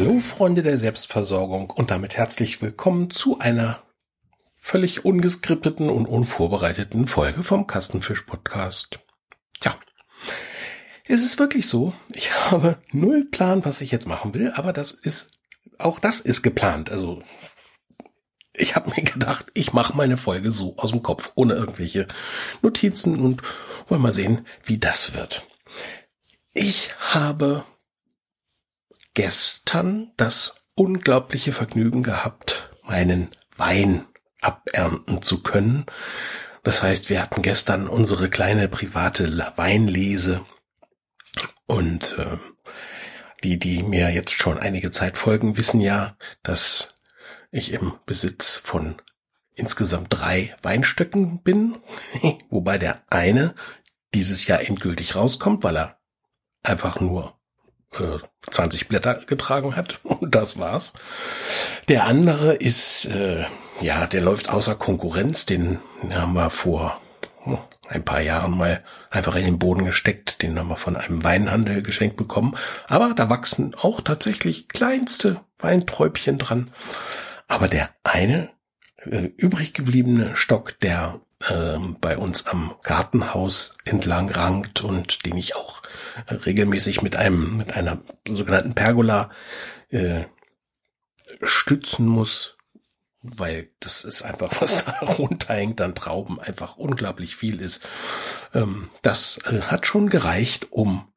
Hallo Freunde der Selbstversorgung und damit herzlich willkommen zu einer völlig ungeskripteten und unvorbereiteten Folge vom Kastenfisch Podcast. Tja, es ist wirklich so, ich habe null Plan, was ich jetzt machen will, aber das ist, auch das ist geplant. Also ich habe mir gedacht, ich mache meine Folge so aus dem Kopf, ohne irgendwelche Notizen und wollen mal sehen, wie das wird. Ich habe gestern das unglaubliche Vergnügen gehabt, meinen Wein abernten zu können. Das heißt, wir hatten gestern unsere kleine private Weinlese und äh, die, die mir jetzt schon einige Zeit folgen, wissen ja, dass ich im Besitz von insgesamt drei Weinstöcken bin, wobei der eine dieses Jahr endgültig rauskommt, weil er einfach nur 20 äh, Blätter getragen hat und das war's. Der andere ist, äh, ja, der läuft außer Konkurrenz, den haben wir vor hm, ein paar Jahren mal einfach in den Boden gesteckt, den haben wir von einem Weinhandel geschenkt bekommen, aber da wachsen auch tatsächlich kleinste Weinträubchen dran. Aber der eine äh, übrig gebliebene Stock, der äh, bei uns am Gartenhaus entlang rankt und den ich auch regelmäßig mit einem, mit einer sogenannten Pergola äh, stützen muss, weil das ist einfach, was da runterhängt an Trauben, einfach unglaublich viel ist. Ähm, das äh, hat schon gereicht, um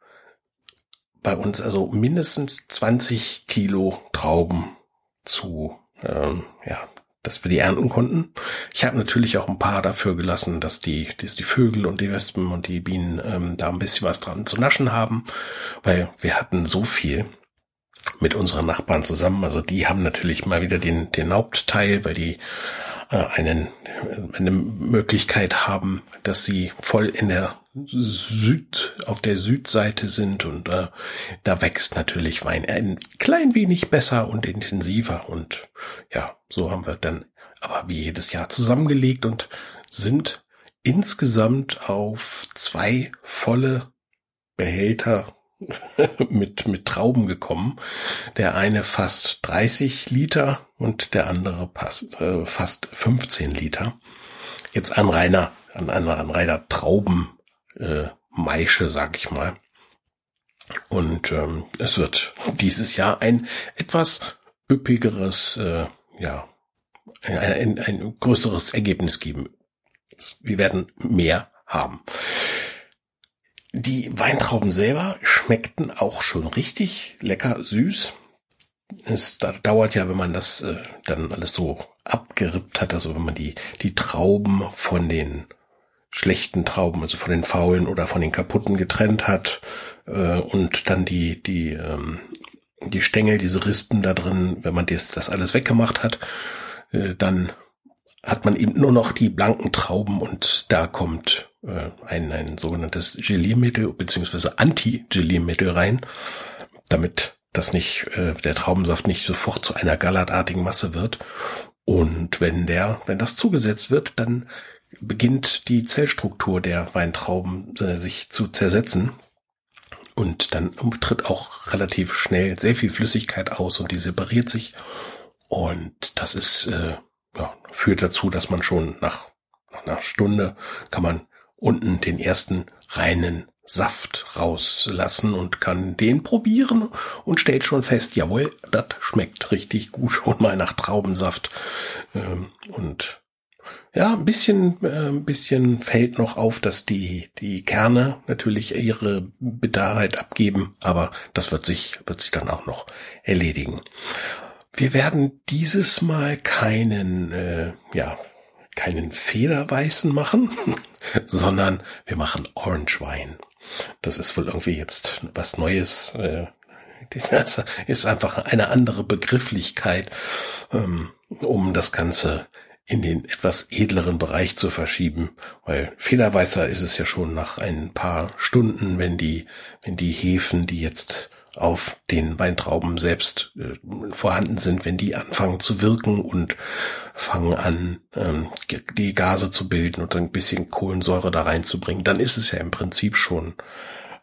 bei uns also mindestens 20 Kilo Trauben zu ähm, ja, dass wir die ernten konnten. Ich habe natürlich auch ein paar dafür gelassen, dass die, dass die Vögel und die Wespen und die Bienen ähm, da ein bisschen was dran zu naschen haben, weil wir hatten so viel mit unseren Nachbarn zusammen. Also die haben natürlich mal wieder den, den Hauptteil, weil die äh, einen, eine Möglichkeit haben, dass sie voll in der Süd, auf der Südseite sind und äh, da wächst natürlich Wein ein klein wenig besser und intensiver und ja, so haben wir dann aber wie jedes Jahr zusammengelegt und sind insgesamt auf zwei volle Behälter mit, mit Trauben gekommen. Der eine fast 30 Liter und der andere fast, äh, fast 15 Liter. Jetzt ein reiner, an einer, an reiner Trauben, äh, Maische, sag ich mal. Und ähm, es wird dieses Jahr ein etwas üppigeres, äh, ja, ein, ein, ein größeres Ergebnis geben. Wir werden mehr haben. Die Weintrauben selber schmeckten auch schon richtig lecker süß. Es dauert ja, wenn man das äh, dann alles so abgerippt hat, also wenn man die, die Trauben von den schlechten Trauben, also von den faulen oder von den kaputten getrennt hat äh, und dann die die ähm, die Stängel, diese Rispen da drin, wenn man das, das alles weggemacht hat, äh, dann hat man eben nur noch die blanken Trauben und da kommt äh, ein, ein sogenanntes Geliermittel beziehungsweise Anti-Geliermittel rein, damit das nicht, äh, der Traubensaft nicht sofort zu einer gallertartigen Masse wird. Und wenn der, wenn das zugesetzt wird, dann beginnt die Zellstruktur der Weintrauben äh, sich zu zersetzen. Und dann tritt auch relativ schnell sehr viel Flüssigkeit aus und die separiert sich. Und das ist, äh, ja, führt dazu, dass man schon nach, nach einer Stunde kann man unten den ersten reinen Saft rauslassen und kann den probieren und stellt schon fest, jawohl, das schmeckt richtig gut schon mal nach Traubensaft. Ähm, und ja, ein bisschen, äh, ein bisschen fällt noch auf, dass die, die Kerne natürlich ihre Bitterheit abgeben, aber das wird sich, wird sich dann auch noch erledigen. Wir werden dieses Mal keinen, äh, ja, keinen Federweißen machen, sondern wir machen Orange Wein. Das ist wohl irgendwie jetzt was Neues. Äh, das ist einfach eine andere Begrifflichkeit, ähm, um das Ganze in den etwas edleren Bereich zu verschieben, weil Federweißer ist es ja schon nach ein paar Stunden, wenn die, wenn die Hefen, die jetzt auf den Weintrauben selbst äh, vorhanden sind, wenn die anfangen zu wirken und fangen an, ähm, die Gase zu bilden und ein bisschen Kohlensäure da reinzubringen, dann ist es ja im Prinzip schon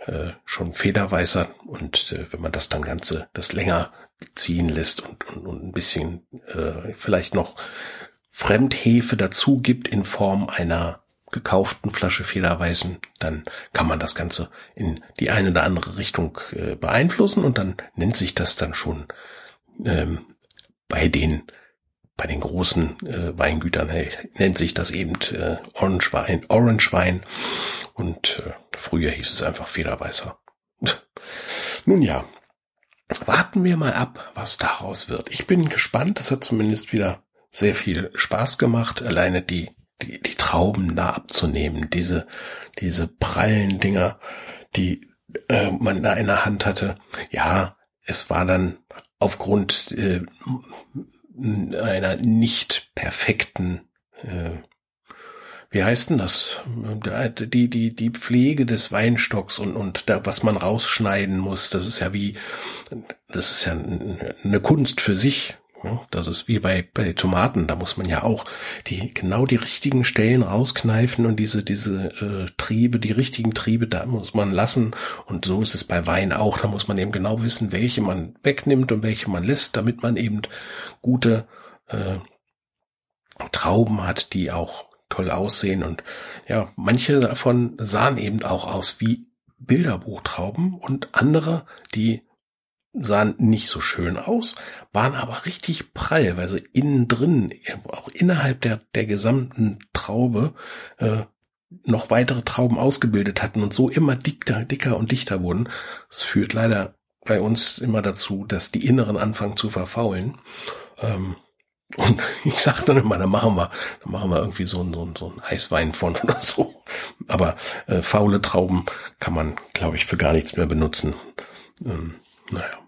äh, schon Federweißer und äh, wenn man das dann Ganze, das länger ziehen lässt und, und, und ein bisschen äh, vielleicht noch Fremdhefe dazu gibt in Form einer gekauften Flasche Federweißen, dann kann man das Ganze in die eine oder andere Richtung äh, beeinflussen und dann nennt sich das dann schon ähm, bei den bei den großen äh, Weingütern hey, nennt sich das eben äh, Orange Wein, Orange Wein und äh, früher hieß es einfach Federweißer. Nun ja, warten wir mal ab, was daraus wird. Ich bin gespannt. Das hat zumindest wieder sehr viel Spaß gemacht, alleine die die, die Trauben da abzunehmen, diese, diese prallen Dinger, die äh, man da in der Hand hatte. Ja, es war dann aufgrund äh, einer nicht perfekten, äh, wie heißt denn das? Die, die, die Pflege des Weinstocks und, und da, was man rausschneiden muss, das ist ja wie, das ist ja eine Kunst für sich. Das ist wie bei, bei Tomaten, da muss man ja auch die genau die richtigen Stellen rauskneifen und diese diese äh, Triebe, die richtigen Triebe, da muss man lassen und so ist es bei Wein auch. Da muss man eben genau wissen, welche man wegnimmt und welche man lässt, damit man eben gute äh, Trauben hat, die auch toll aussehen und ja, manche davon sahen eben auch aus wie Bilderbuchtrauben und andere, die sahen nicht so schön aus, waren aber richtig prall, weil sie innen drin, auch innerhalb der, der gesamten Traube, äh, noch weitere Trauben ausgebildet hatten und so immer dicker, dicker und dichter wurden. Das führt leider bei uns immer dazu, dass die Inneren anfangen zu verfaulen. Ähm, und ich sag dann immer, dann machen wir, dann machen wir irgendwie so ein, so ein, so ein Eiswein von oder so. Aber äh, faule Trauben kann man, glaube ich, für gar nichts mehr benutzen. Ähm, naja.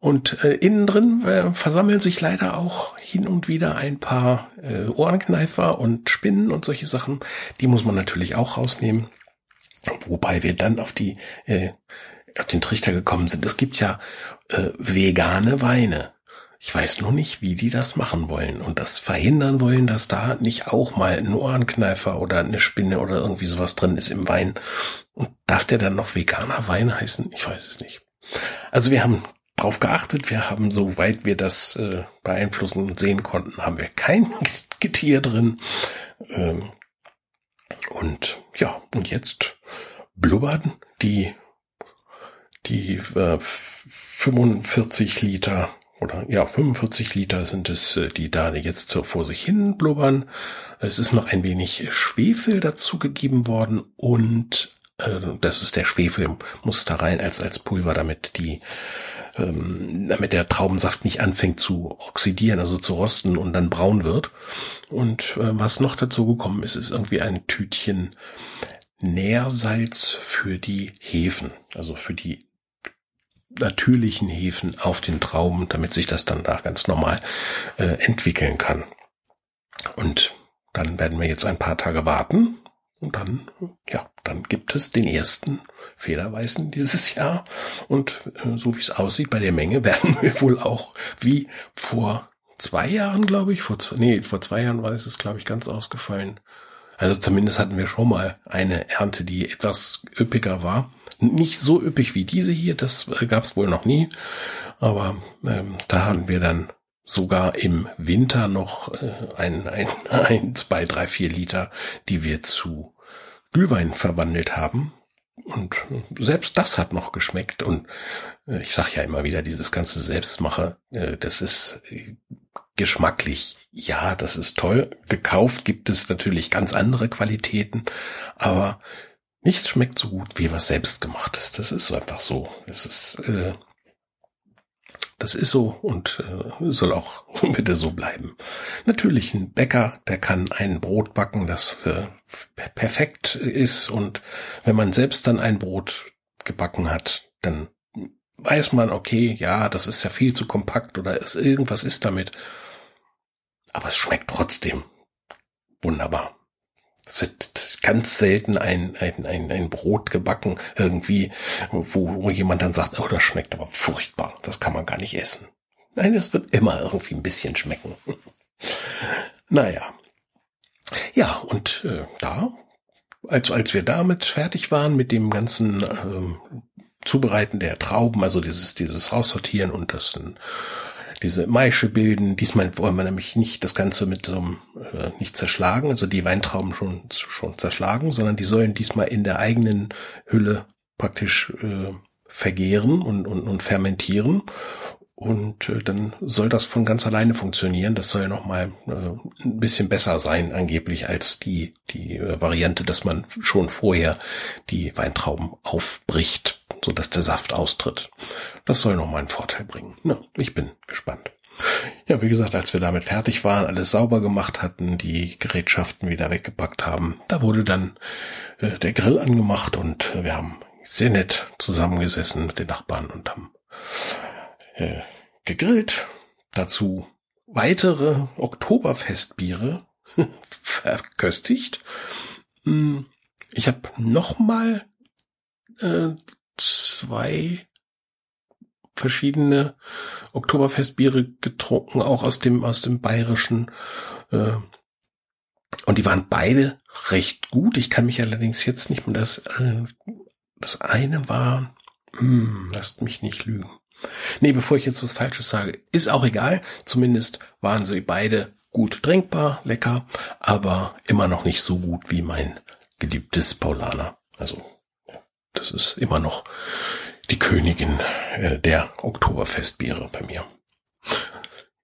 Und äh, innen drin äh, versammeln sich leider auch hin und wieder ein paar äh, Ohrenkneifer und Spinnen und solche Sachen. Die muss man natürlich auch rausnehmen. Wobei wir dann auf die äh, auf den Trichter gekommen sind. Es gibt ja äh, vegane Weine. Ich weiß nur nicht, wie die das machen wollen und das verhindern wollen, dass da nicht auch mal ein Ohrenkneifer oder eine Spinne oder irgendwie sowas drin ist im Wein. Und darf der dann noch veganer Wein heißen? Ich weiß es nicht. Also wir haben drauf geachtet. Wir haben, soweit wir das äh, beeinflussen und sehen konnten, haben wir kein Getier drin. Ähm, und ja, und jetzt blubbern die, die äh, 45 Liter oder ja, 45 Liter sind es, äh, die da jetzt vor sich hin blubbern. Es ist noch ein wenig Schwefel dazugegeben worden und das ist der Schwefel, muss da rein als, als Pulver, damit die ähm, damit der Traubensaft nicht anfängt zu oxidieren, also zu rosten und dann braun wird. Und äh, was noch dazu gekommen ist, ist irgendwie ein Tütchen Nährsalz für die Hefen, also für die natürlichen Hefen auf den Trauben, damit sich das dann da ganz normal äh, entwickeln kann. Und dann werden wir jetzt ein paar Tage warten und dann, ja, dann gibt es den ersten Federweißen dieses Jahr. Und äh, so wie es aussieht bei der Menge, werden wir wohl auch wie vor zwei Jahren, glaube ich, vor, nee, vor zwei Jahren war es, glaube ich, ganz ausgefallen. Also zumindest hatten wir schon mal eine Ernte, die etwas üppiger war. Nicht so üppig wie diese hier, das äh, gab es wohl noch nie. Aber ähm, da hatten wir dann sogar im Winter noch äh, ein, ein, ein, zwei, drei, vier Liter, die wir zu Glühwein verwandelt haben. Und selbst das hat noch geschmeckt. Und äh, ich sage ja immer wieder, dieses ganze Selbstmache, äh, das ist äh, geschmacklich, ja, das ist toll. Gekauft gibt es natürlich ganz andere Qualitäten, aber nichts schmeckt so gut wie was selbst gemacht ist. Das ist einfach so. Es ist äh, das ist so und äh, soll auch bitte so bleiben. Natürlich ein Bäcker, der kann ein Brot backen, das äh, perfekt ist und wenn man selbst dann ein Brot gebacken hat, dann weiß man, okay, ja, das ist ja viel zu kompakt oder ist, irgendwas ist damit. Aber es schmeckt trotzdem wunderbar. Wird ganz selten ein, ein, ein, ein Brot gebacken, irgendwie, wo, wo jemand dann sagt, oh, das schmeckt aber furchtbar, das kann man gar nicht essen. Nein, es wird immer irgendwie ein bisschen schmecken. naja. Ja, und äh, da, als, als wir damit fertig waren mit dem ganzen ähm, Zubereiten der Trauben, also dieses, dieses Raussortieren und das diese Maische bilden. Diesmal wollen wir nämlich nicht das Ganze mit so einem, äh, nicht zerschlagen, also die Weintrauben schon, schon zerschlagen, sondern die sollen diesmal in der eigenen Hülle praktisch äh, vergehren und, und, und fermentieren. Und äh, dann soll das von ganz alleine funktionieren. Das soll nochmal äh, ein bisschen besser sein, angeblich, als die, die äh, Variante, dass man schon vorher die Weintrauben aufbricht, so dass der Saft austritt. Das soll nochmal einen Vorteil bringen. Na, ich bin gespannt. Ja, wie gesagt, als wir damit fertig waren, alles sauber gemacht hatten, die Gerätschaften wieder weggepackt haben, da wurde dann äh, der Grill angemacht und wir haben sehr nett zusammengesessen mit den Nachbarn und haben äh, gegrillt. Dazu weitere Oktoberfestbiere verköstigt. Hm, ich habe noch mal äh, zwei verschiedene Oktoberfestbiere getrunken, auch aus dem aus dem bayerischen. Äh, und die waren beide recht gut. Ich kann mich allerdings jetzt nicht mehr das. Äh, das eine war, hm, lasst mich nicht lügen. Nee, bevor ich jetzt was Falsches sage, ist auch egal. Zumindest waren sie beide gut trinkbar, lecker, aber immer noch nicht so gut wie mein geliebtes Paulaner. Also, das ist immer noch die Königin äh, der Oktoberfestbiere bei mir.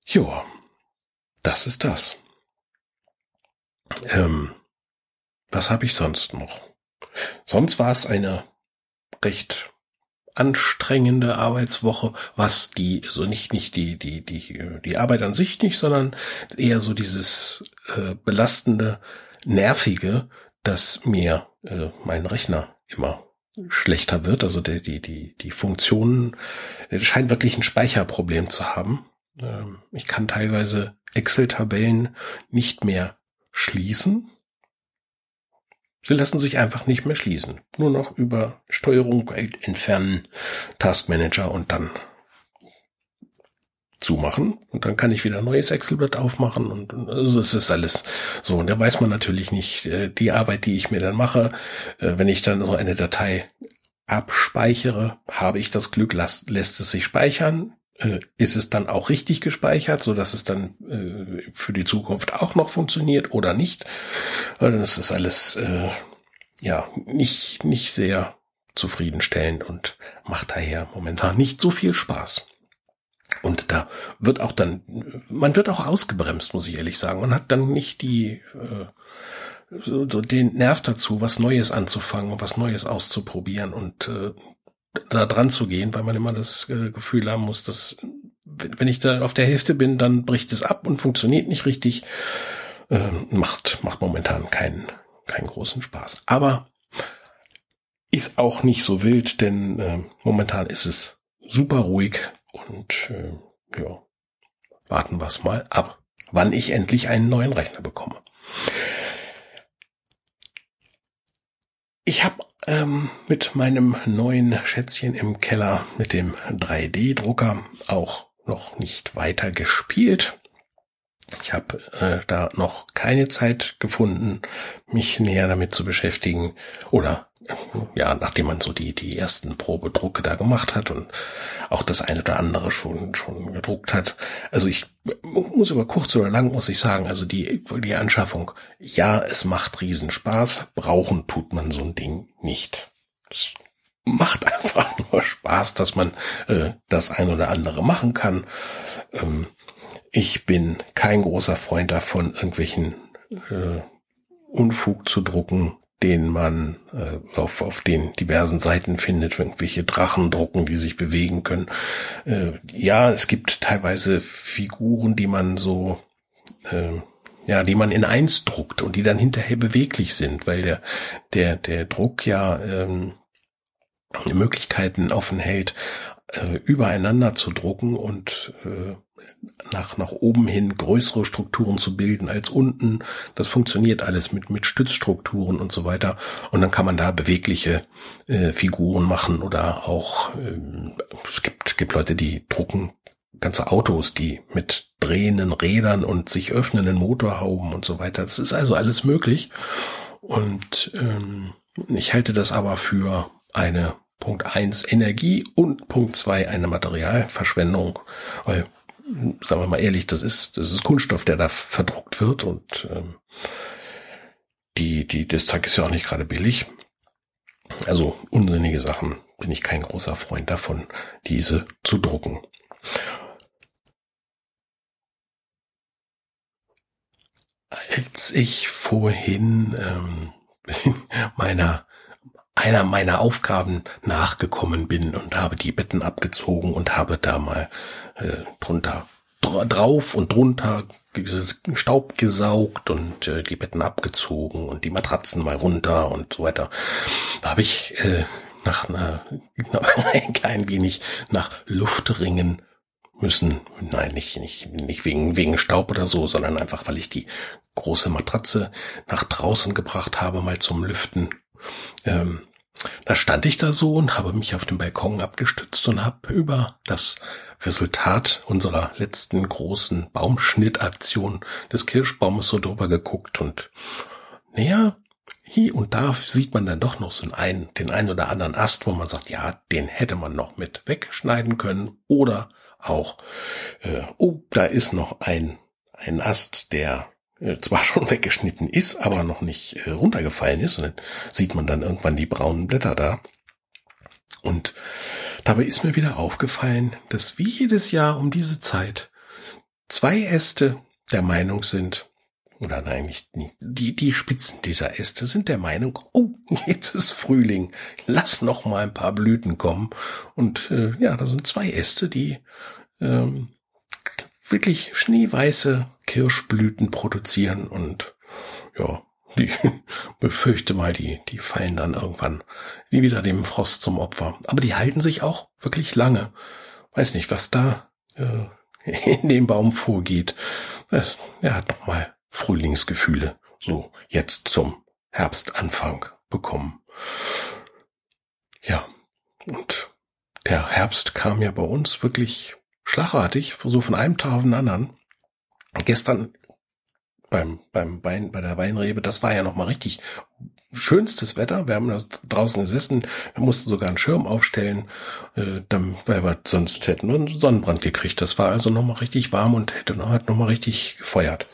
Joa, das ist das. Ähm, was habe ich sonst noch? Sonst war es eine recht anstrengende Arbeitswoche, was die, so also nicht, nicht die, die, die, die Arbeit an sich nicht, sondern eher so dieses äh, belastende, nervige, dass mir äh, mein Rechner immer schlechter wird. Also der, die, die, die Funktionen, scheint wirklich ein Speicherproblem zu haben. Ähm, ich kann teilweise Excel-Tabellen nicht mehr schließen, Sie lassen sich einfach nicht mehr schließen. Nur noch über Steuerung entfernen, Taskmanager und dann zumachen und dann kann ich wieder ein neues Excel-Blatt aufmachen und also es ist alles so und da weiß man natürlich nicht äh, die Arbeit, die ich mir dann mache, äh, wenn ich dann so eine Datei abspeichere, habe ich das Glück, lässt, lässt es sich speichern, äh, ist es dann auch richtig gespeichert, so dass es dann äh, für die Zukunft auch noch funktioniert oder nicht. Das ist alles äh, ja nicht nicht sehr zufriedenstellend und macht daher momentan nicht so viel Spaß. Und da wird auch dann, man wird auch ausgebremst, muss ich ehrlich sagen. Man hat dann nicht die äh, so, den Nerv dazu, was Neues anzufangen, was Neues auszuprobieren und äh, da dran zu gehen, weil man immer das äh, Gefühl haben muss, dass wenn ich da auf der Hälfte bin, dann bricht es ab und funktioniert nicht richtig. Äh, macht, macht momentan keinen, keinen großen Spaß. Aber ist auch nicht so wild, denn äh, momentan ist es super ruhig und äh, ja, warten wir es mal ab, wann ich endlich einen neuen Rechner bekomme. Ich habe ähm, mit meinem neuen Schätzchen im Keller mit dem 3D-Drucker auch noch nicht weiter gespielt. Ich habe äh, da noch keine Zeit gefunden, mich näher damit zu beschäftigen oder ja, nachdem man so die, die ersten Probedrucke da gemacht hat und auch das eine oder andere schon, schon gedruckt hat. Also ich muss über kurz oder lang muss ich sagen, also die, die Anschaffung, ja, es macht Riesenspaß, brauchen tut man so ein Ding nicht. Es macht einfach nur Spaß, dass man äh, das ein oder andere machen kann. Ähm, ich bin kein großer Freund davon, irgendwelchen äh, Unfug zu drucken, den man äh, auf, auf den diversen Seiten findet, irgendwelche Drachendrucken, die sich bewegen können. Äh, ja, es gibt teilweise Figuren, die man so, äh, ja, die man in eins druckt und die dann hinterher beweglich sind, weil der, der, der Druck ja ähm, Möglichkeiten offen hält, äh, übereinander zu drucken und äh, nach, nach oben hin größere Strukturen zu bilden als unten. Das funktioniert alles mit, mit Stützstrukturen und so weiter. Und dann kann man da bewegliche äh, Figuren machen oder auch, äh, es gibt, gibt Leute, die drucken ganze Autos, die mit drehenden Rädern und sich öffnenden Motorhauben und so weiter. Das ist also alles möglich. Und ähm, ich halte das aber für eine Punkt eins Energie und Punkt zwei eine Materialverschwendung. Weil, sagen wir mal ehrlich, das ist, das ist Kunststoff, der da verdruckt wird und ähm, die, die, das Zeug ist ja auch nicht gerade billig. Also unsinnige Sachen bin ich kein großer Freund davon, diese zu drucken. Als ich vorhin ähm, meiner einer meiner Aufgaben nachgekommen bin und habe die Betten abgezogen und habe da mal äh, drunter drauf und drunter Staub gesaugt und äh, die Betten abgezogen und die Matratzen mal runter und so weiter. Da habe ich äh, nach einer, ein klein wenig nach Luft ringen müssen. Nein, nicht, nicht, nicht wegen, wegen Staub oder so, sondern einfach, weil ich die große Matratze nach draußen gebracht habe, mal zum Lüften. Ähm, da stand ich da so und habe mich auf dem Balkon abgestützt und habe über das Resultat unserer letzten großen Baumschnittaktion des Kirschbaumes so drüber geguckt und naja, hier und da sieht man dann doch noch so einen, den einen oder anderen Ast, wo man sagt, ja, den hätte man noch mit wegschneiden können oder auch, äh, oh, da ist noch ein, ein Ast, der zwar schon weggeschnitten ist, aber noch nicht äh, runtergefallen ist. Und dann sieht man dann irgendwann die braunen Blätter da. Und dabei ist mir wieder aufgefallen, dass wie jedes Jahr um diese Zeit zwei Äste der Meinung sind, oder nein, nicht, die, die Spitzen dieser Äste sind der Meinung, oh, jetzt ist Frühling, lass noch mal ein paar Blüten kommen. Und äh, ja, da sind zwei Äste, die ähm, wirklich schneeweiße Kirschblüten produzieren und ja, die befürchte mal, die, die fallen dann irgendwann wie wieder dem Frost zum Opfer. Aber die halten sich auch wirklich lange. Weiß nicht, was da äh, in dem Baum vorgeht. Es, er hat nochmal Frühlingsgefühle so jetzt zum Herbstanfang bekommen. Ja, und der Herbst kam ja bei uns wirklich schlagartig, so von einem Tag auf den anderen. Gestern beim, beim Wein, bei der Weinrebe, das war ja nochmal richtig schönstes Wetter. Wir haben da draußen gesessen, wir mussten sogar einen Schirm aufstellen, äh, dann, weil wir sonst hätten einen Sonnenbrand gekriegt. Das war also nochmal richtig warm und hätte noch, hat nochmal richtig gefeuert.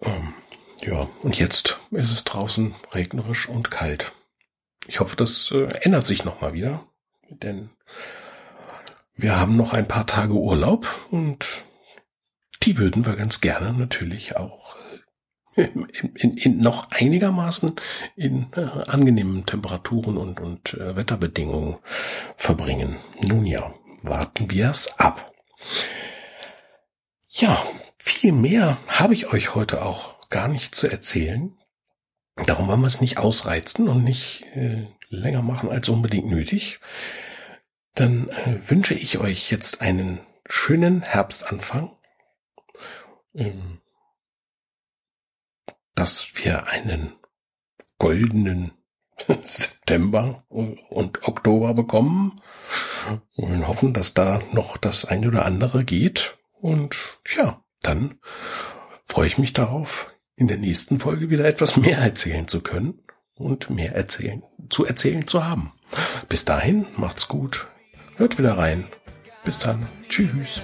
Ähm, ja, und jetzt ist es draußen regnerisch und kalt. Ich hoffe, das äh, ändert sich nochmal wieder, denn wir haben noch ein paar Tage Urlaub und die würden wir ganz gerne natürlich auch äh, in, in, in noch einigermaßen in äh, angenehmen Temperaturen und, und äh, Wetterbedingungen verbringen. Nun ja, warten wir es ab. Ja, viel mehr habe ich euch heute auch gar nicht zu erzählen. Darum wollen wir es nicht ausreizen und nicht äh, länger machen als unbedingt nötig. Dann äh, wünsche ich euch jetzt einen schönen Herbstanfang, ähm, dass wir einen goldenen September und Oktober bekommen und hoffen, dass da noch das eine oder andere geht. Und ja, dann freue ich mich darauf, in der nächsten Folge wieder etwas mehr erzählen zu können und mehr erzählen, zu erzählen zu haben. Bis dahin, macht's gut. Hört wieder rein. Bis dann. Tschüss.